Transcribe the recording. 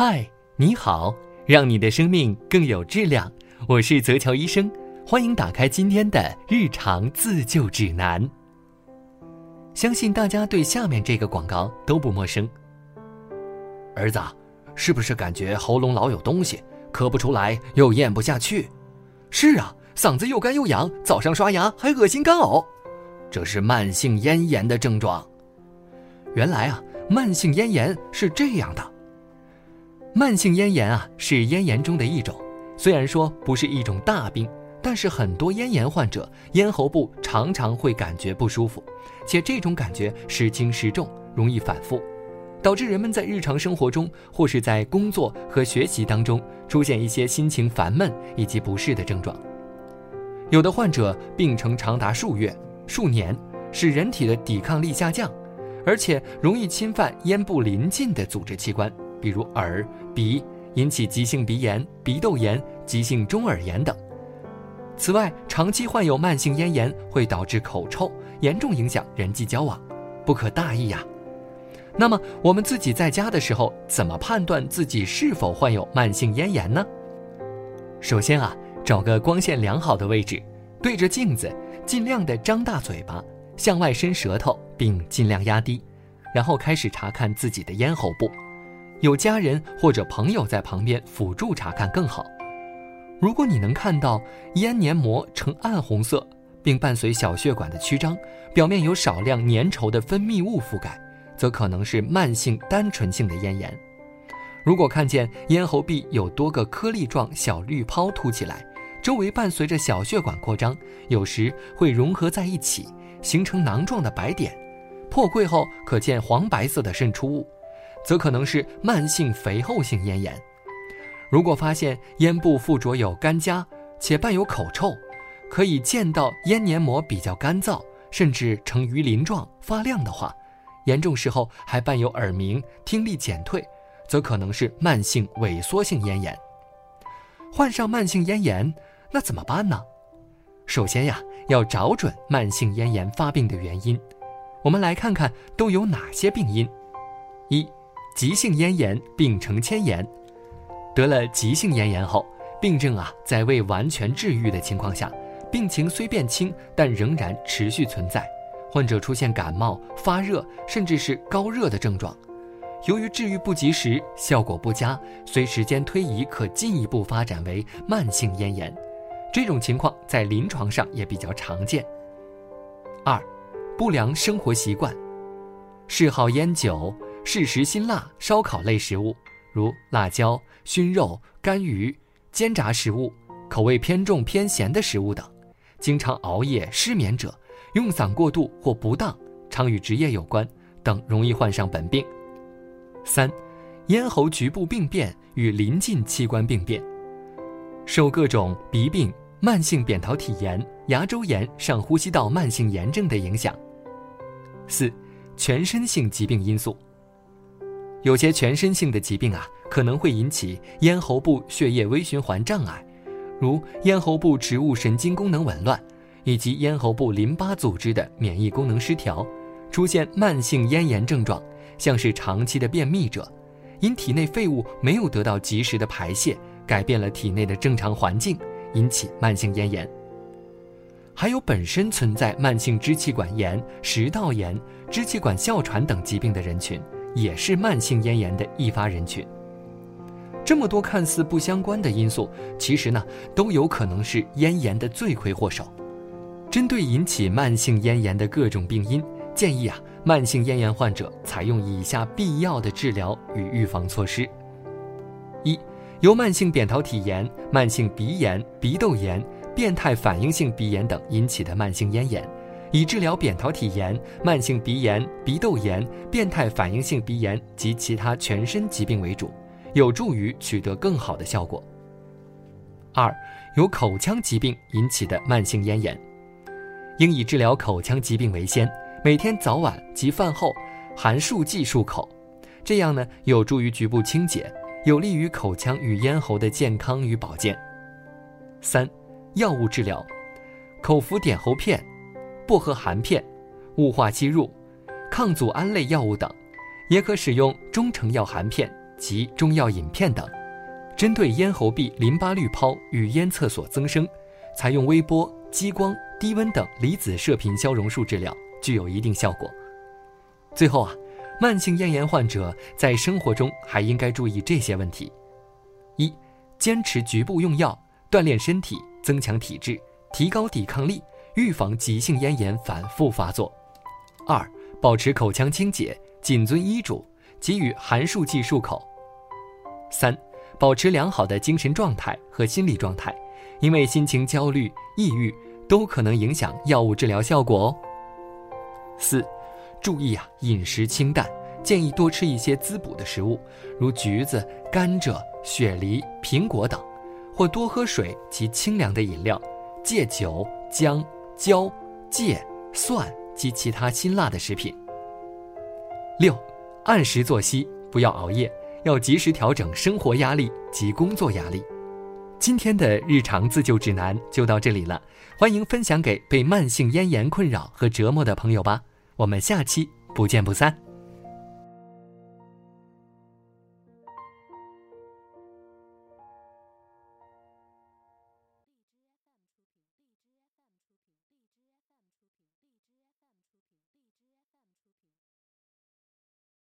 嗨，你好，让你的生命更有质量。我是泽乔医生，欢迎打开今天的日常自救指南。相信大家对下面这个广告都不陌生。儿子，是不是感觉喉咙老有东西，咳不出来又咽不下去？是啊，嗓子又干又痒，早上刷牙还恶心干呕，这是慢性咽炎的症状。原来啊，慢性咽炎是这样的。慢性咽炎啊，是咽炎中的一种。虽然说不是一种大病，但是很多咽炎患者咽喉部常常会感觉不舒服，且这种感觉时轻时重，容易反复，导致人们在日常生活中或是在工作和学习当中出现一些心情烦闷以及不适的症状。有的患者病程长达数月、数年，使人体的抵抗力下降，而且容易侵犯咽部邻近的组织器官。比如耳、鼻，引起急性鼻炎、鼻窦炎、急性中耳炎等。此外，长期患有慢性咽炎会导致口臭，严重影响人际交往，不可大意呀。那么，我们自己在家的时候，怎么判断自己是否患有慢性咽炎呢？首先啊，找个光线良好的位置，对着镜子，尽量的张大嘴巴，向外伸舌头，并尽量压低，然后开始查看自己的咽喉部。有家人或者朋友在旁边辅助查看更好。如果你能看到咽黏膜呈暗红色，并伴随小血管的曲张，表面有少量粘稠的分泌物覆盖，则可能是慢性单纯性的咽炎。如果看见咽喉壁有多个颗粒状小滤泡凸起来，周围伴随着小血管扩张，有时会融合在一起，形成囊状的白点，破溃后可见黄白色的渗出物。则可能是慢性肥厚性咽炎。如果发现咽部附着有干痂，且伴有口臭，可以见到咽黏膜比较干燥，甚至呈鱼鳞状发亮的话，严重时候还伴有耳鸣、听力减退，则可能是慢性萎缩性咽炎。患上慢性咽炎，那怎么办呢？首先呀，要找准慢性咽炎发病的原因。我们来看看都有哪些病因。一急性咽炎病程迁延，得了急性咽炎后，病症啊在未完全治愈的情况下，病情虽变轻，但仍然持续存在。患者出现感冒、发热，甚至是高热的症状。由于治愈不及时，效果不佳，随时间推移可进一步发展为慢性咽炎。这种情况在临床上也比较常见。二，不良生活习惯，嗜好烟酒。嗜食辛辣、烧烤类食物，如辣椒、熏肉、干鱼、煎炸食物，口味偏重偏咸的食物等；经常熬夜、失眠者，用嗓过度或不当，常与职业有关等，容易患上本病。三、咽喉局部病变与临近器官病变，受各种鼻病、慢性扁桃体炎、牙周炎、上呼吸道慢性炎症的影响。四、全身性疾病因素。有些全身性的疾病啊，可能会引起咽喉部血液微循环障碍，如咽喉部植物神经功能紊乱，以及咽喉部淋巴组织的免疫功能失调，出现慢性咽炎症状，像是长期的便秘者，因体内废物没有得到及时的排泄，改变了体内的正常环境，引起慢性咽炎。还有本身存在慢性支气管炎、食道炎、支气管哮喘等疾病的人群。也是慢性咽炎的易发人群。这么多看似不相关的因素，其实呢都有可能是咽炎的罪魁祸首。针对引起慢性咽炎的各种病因，建议啊慢性咽炎患者采用以下必要的治疗与预防措施：一、由慢性扁桃体炎、慢性鼻炎、鼻窦炎、变态反应性鼻炎等引起的慢性咽炎。以治疗扁桃体炎、慢性鼻炎、鼻窦炎、变态反应性鼻炎及其他全身疾病为主，有助于取得更好的效果。二、由口腔疾病引起的慢性咽炎，应以治疗口腔疾病为先，每天早晚及饭后含漱剂漱口，这样呢有助于局部清洁，有利于口腔与咽喉的健康与保健。三、药物治疗，口服碘喉片。薄荷含片、雾化吸入、抗组胺类药物等，也可使用中成药含片、及中药饮片等，针对咽喉壁淋巴滤泡与咽厕所增生，采用微波、激光、低温等离子射频消融术治疗，具有一定效果。最后啊，慢性咽炎患者在生活中还应该注意这些问题：一、坚持局部用药，锻炼身体，增强体质，提高抵抗力，预防急性咽炎反复发作；二、保持口腔清洁，谨遵医嘱，给予含漱剂漱口。三、保持良好的精神状态和心理状态，因为心情焦虑、抑郁都可能影响药物治疗效果哦。四、注意啊，饮食清淡，建议多吃一些滋补的食物，如橘子、甘蔗、雪梨、苹果等，或多喝水及清凉的饮料，戒酒、姜、椒、芥、蒜。及其他辛辣的食品。六，按时作息，不要熬夜，要及时调整生活压力及工作压力。今天的日常自救指南就到这里了，欢迎分享给被慢性咽炎困扰和折磨的朋友吧。我们下期不见不散。